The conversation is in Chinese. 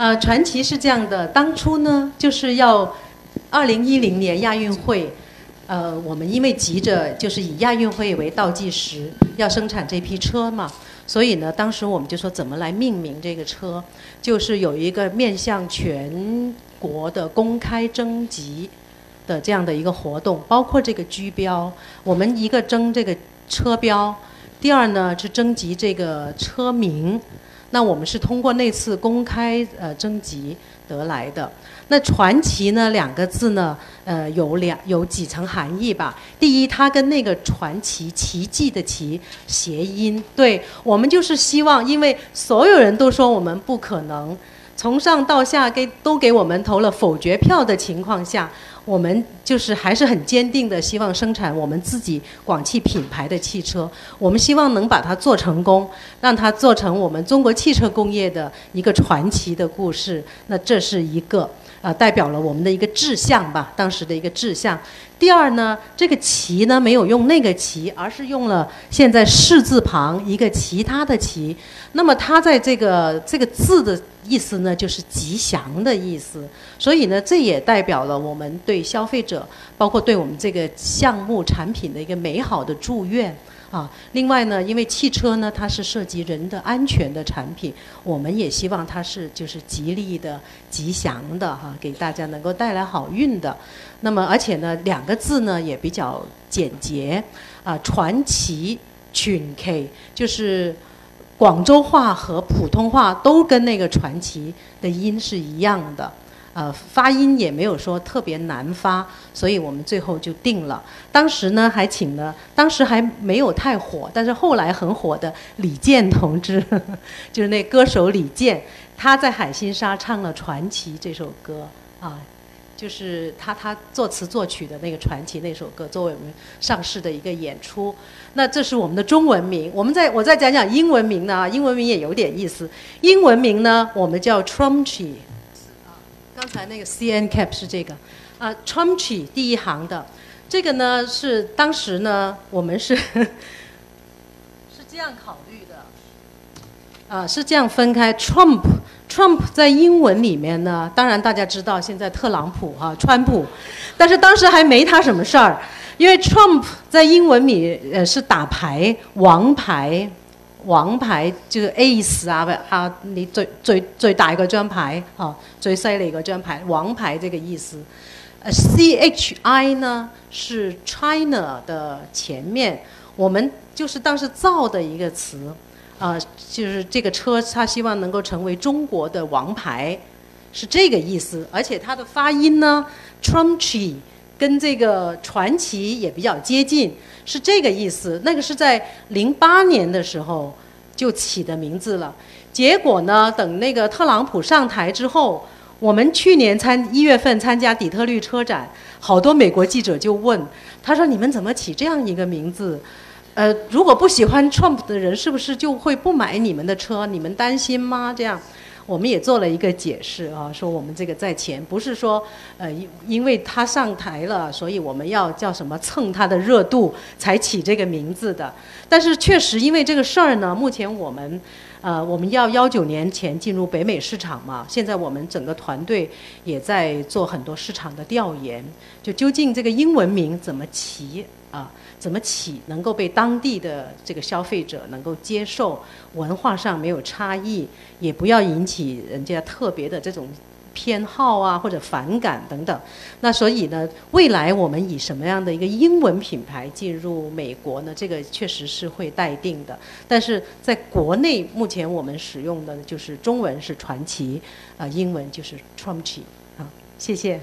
呃，传奇是这样的，当初呢就是要二零一零年亚运会，呃，我们因为急着就是以亚运会为倒计时，要生产这批车嘛，所以呢，当时我们就说怎么来命名这个车，就是有一个面向全国的公开征集的这样的一个活动，包括这个居标，我们一个征这个车标，第二呢是征集这个车名。那我们是通过那次公开呃征集得来的。那传奇呢两个字呢，呃有两有几层含义吧。第一，它跟那个传奇奇迹的奇谐音，对我们就是希望，因为所有人都说我们不可能，从上到下给都给我们投了否决票的情况下。我们就是还是很坚定的，希望生产我们自己广汽品牌的汽车。我们希望能把它做成功，让它做成我们中国汽车工业的一个传奇的故事。那这是一个。呃，代表了我们的一个志向吧，当时的一个志向。第二呢，这个“旗”呢没有用那个“旗”，而是用了现在“士”字旁一个其他的“旗”。那么它在这个这个字的意思呢，就是吉祥的意思。所以呢，这也代表了我们对消费者，包括对我们这个项目产品的一个美好的祝愿。啊，另外呢，因为汽车呢，它是涉及人的安全的产品，我们也希望它是就是吉利的、吉祥的哈，给大家能够带来好运的。那么，而且呢，两个字呢也比较简洁，啊，传奇群 K 就是广州话和普通话都跟那个传奇的音是一样的。呃，发音也没有说特别难发，所以我们最后就定了。当时呢，还请了当时还没有太火，但是后来很火的李健同志，就是那歌手李健，他在海心沙唱了《传奇》这首歌啊，就是他他作词作曲的那个《传奇》那首歌，作为我们上市的一个演出。那这是我们的中文名，我们再我再讲讲英文名呢，英文名也有点意思。英文名呢，我们叫 Trumchi，啊。刚才那个 C N cap 是这个，啊，Trumpy 第一行的，这个呢是当时呢我们是 是这样考虑的，啊，是这样分开，Trump，Trump 在英文里面呢，当然大家知道现在特朗普哈，川普，但是当时还没他什么事儿，因为 Trump 在英文里呃是打牌王牌。王牌就是 Ace 啊，不啊，你最最最大一个张牌啊，最犀利一个张牌，王牌这个意思。呃，C H I 呢是 China 的前面，我们就是当时造的一个词，啊，就是这个车，他希望能够成为中国的王牌，是这个意思。而且它的发音呢，Trumpy 跟这个传奇也比较接近。是这个意思，那个是在零八年的时候就起的名字了。结果呢，等那个特朗普上台之后，我们去年参一月份参加底特律车展，好多美国记者就问，他说：“你们怎么起这样一个名字？呃，如果不喜欢 Trump 的人，是不是就会不买你们的车？你们担心吗？”这样。我们也做了一个解释啊，说我们这个在前不是说，呃，因因为他上台了，所以我们要叫什么蹭他的热度才起这个名字的。但是确实因为这个事儿呢，目前我们，呃，我们要幺九年前进入北美市场嘛，现在我们整个团队也在做很多市场的调研，就究竟这个英文名怎么起啊？怎么起能够被当地的这个消费者能够接受，文化上没有差异，也不要引起人家特别的这种偏好啊或者反感等等。那所以呢，未来我们以什么样的一个英文品牌进入美国呢？这个确实是会待定的。但是在国内目前我们使用的就是中文是传奇，啊，英文就是 Trumpy 啊，谢谢。